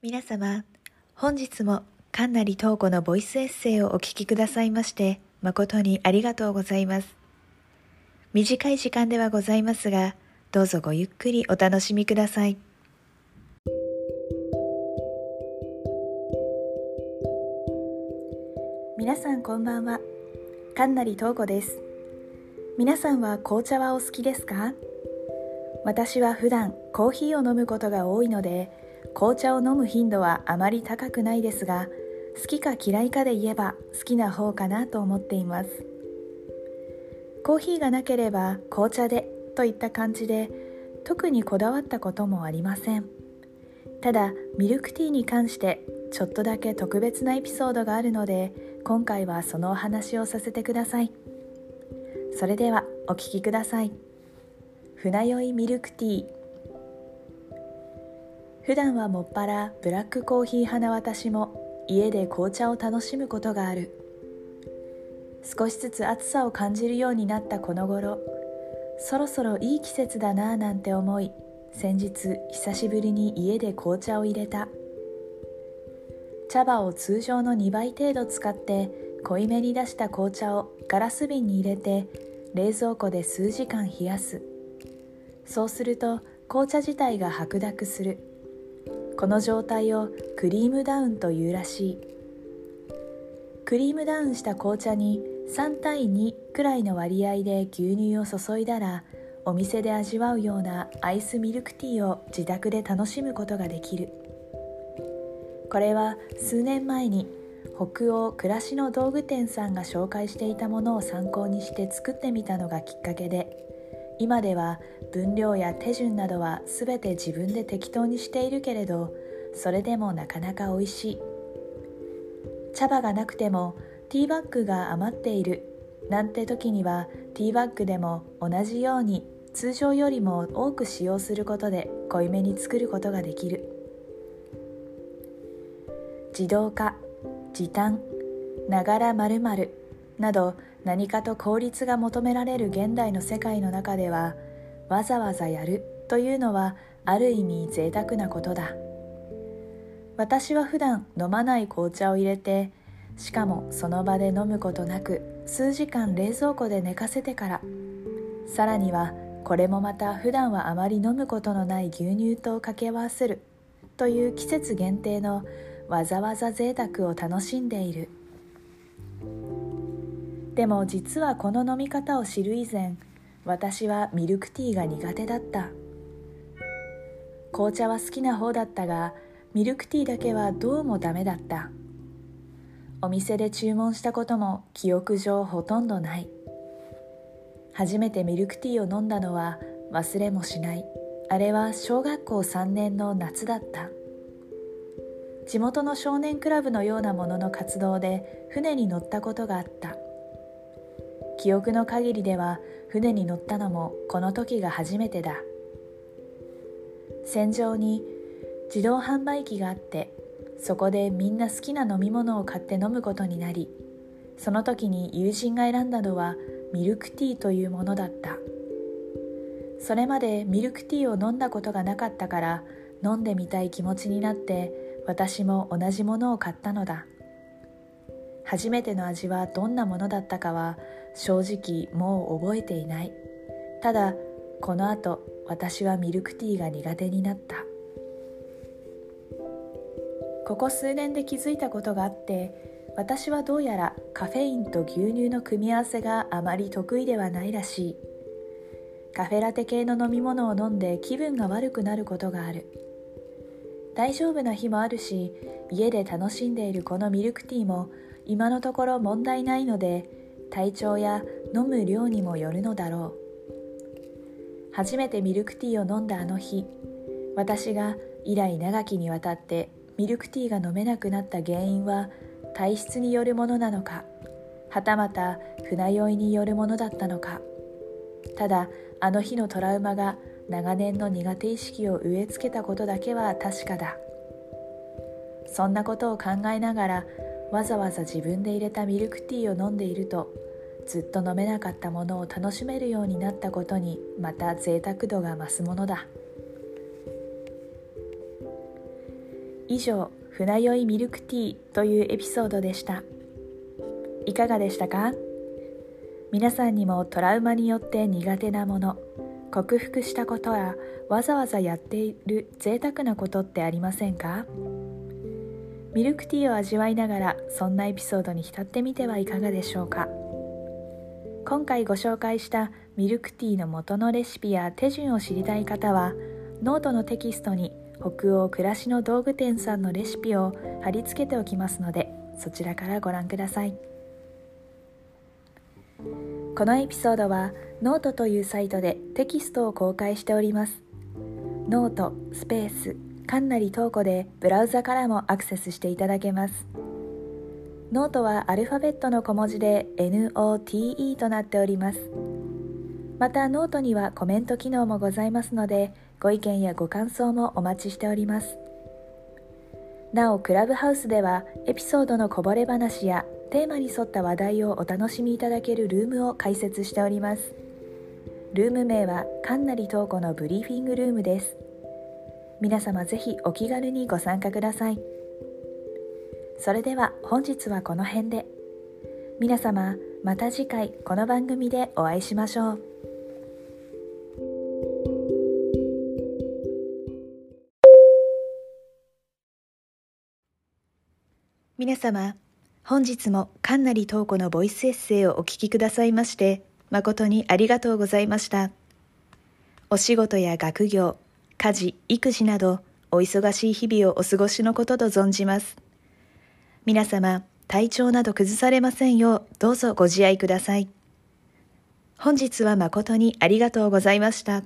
皆様、本日も神成東子のボイスエッセイをお聞きくださいまして誠にありがとうございます。短い時間ではございますが、どうぞごゆっくりお楽しみください。皆さんこんばんは。神成東子です。皆さんは紅茶はお好きですか？私は普段コーヒーを飲むことが多いので紅茶を飲む頻度はあまり高くないですが好きか嫌いかで言えば好きな方かなと思っています。コーヒーがなければ紅茶でといった感じで特にこだわったこともありません。ただミルクティーに関してちょっとだけ特別なエピソードがあるので今回はそのお話をさせてください。それではお聴きください。船酔いミルクティー。普段はもっぱらブラックコーヒー派な私も家で紅茶を楽しむことがある。少しずつ暑さを感じるようになったこの頃そろそろいい季節だなぁなんて思い先日久しぶりに家で紅茶を入れた。茶葉を通常の2倍程度使って濃いめに出した紅茶をガラス瓶に入れて冷蔵庫で数時間冷やす。そうすると紅茶自体が白濁する。この状態をクリームダウンというらしい。クリームダウンした紅茶に3対2くらいの割合で牛乳を注いだらお店で味わうようなアイスミルクティーを自宅で楽しむことができる。これは数年前に北欧暮らしの道具店さんが紹介していたものを参考にして作ってみたのがきっかけで今では分量や手順などは全て自分で適当にしているけれどそれでもなかなか美味しい。茶葉がなくてもティーバッグが余っているなんて時にはティーバッグでも同じように通常よりも多く使用することで濃いめに作ることができる。自動化時短ながら〇〇など何かと効率が求められる現代の世界の中ではわざわざやるというのはある意味贅沢なことだ。私は普段飲まない紅茶を入れてしかもその場で飲むことなく数時間冷蔵庫で寝かせてからさらにはこれもまた普段はあまり飲むことのない牛乳と掛け合わせるという季節限定のわざわざ贅沢を楽しんでいる。でも実はこの飲み方を知る以前私はミルクティーが苦手だった。紅茶は好きな方だったがミルクティーだけはどうもダメだった。お店で注文したことも記憶上ほとんどない。初めてミルクティーを飲んだのは忘れもしない。あれは小学校3年の夏だった。地元の少年クラブのようなものの活動で船に乗ったことがあった。記憶の限りでは船に乗ったのもこの時が初めてだ。船上に自動販売機があってそこでみんな好きな飲み物を買って飲むことになりその時に友人が選んだのはミルクティーというものだった。それまでミルクティーを飲んだことがなかったから飲んでみたい気持ちになって私も同じものを買ったのだ。初めての味はどんなものだったかは正直もう覚えていない。ただこの後私はミルクティーが苦手になった。ここ数年で気づいたことがあって私はどうやらカフェインと牛乳の組み合わせがあまり得意ではないらしい。カフェラテ系の飲み物を飲んで気分が悪くなることがある。大丈夫な日もあるし家で楽しんでいるこのミルクティーも今のところ問題ないので体調や飲む量にもよるのだろう。初めてミルクティーを飲んだあの日私が以来長きにわたってミルクティーが飲めなくなった原因は体質によるものなのかはたまた船酔いによるものだったのか。ただあの日のトラウマが長年の苦手意識を植え付けたことだけは確かだ。そんなことを考えながらわざわざ自分で入れたミルクティーを飲んでいるとずっと飲めなかったものを楽しめるようになったことにまた贅沢度が増すものだ。以上船酔いミルクティーというエピソードでした。いかがでしたか？皆さんにもトラウマによって苦手なもの克服したことやわざわざやっている贅沢なことってありませんか？ミルクティーを味わいながらそんなエピソードに浸ってみてはいかがでしょうか。今回ご紹介したミルクティーの元のレシピや手順を知りたい方はノートのテキストに北欧暮らしの道具店さんのレシピを貼り付けておきますのでそちらからご覧ください。このエピソードはノートというサイトでテキストを公開しております。ノートスペースかなり投稿でブラウザからもアクセスしていただけます。ノートはアルファベットの小文字で NOTE となっております。またノートにはコメント機能もございますのでご意見やご感想もお待ちしております。なおクラブハウスではエピソードのこぼれ話やテーマに沿った話題をお楽しみいただけるルームを開設しております。ルーム名はかんなりとうこのブリーフィングルームです。皆様ぜひお気軽にご参加ください。それでは本日はこの辺で。皆様また次回この番組でお会いしましょう。皆様本日もかんなりとうこのボイスエッセイをお聞きくださいまして誠にありがとうございました。お仕事や学業家事育児などお忙しい日々をお過ごしのことと存じます皆様体調など崩されませんようどうぞご自愛ください本日は誠にありがとうございました。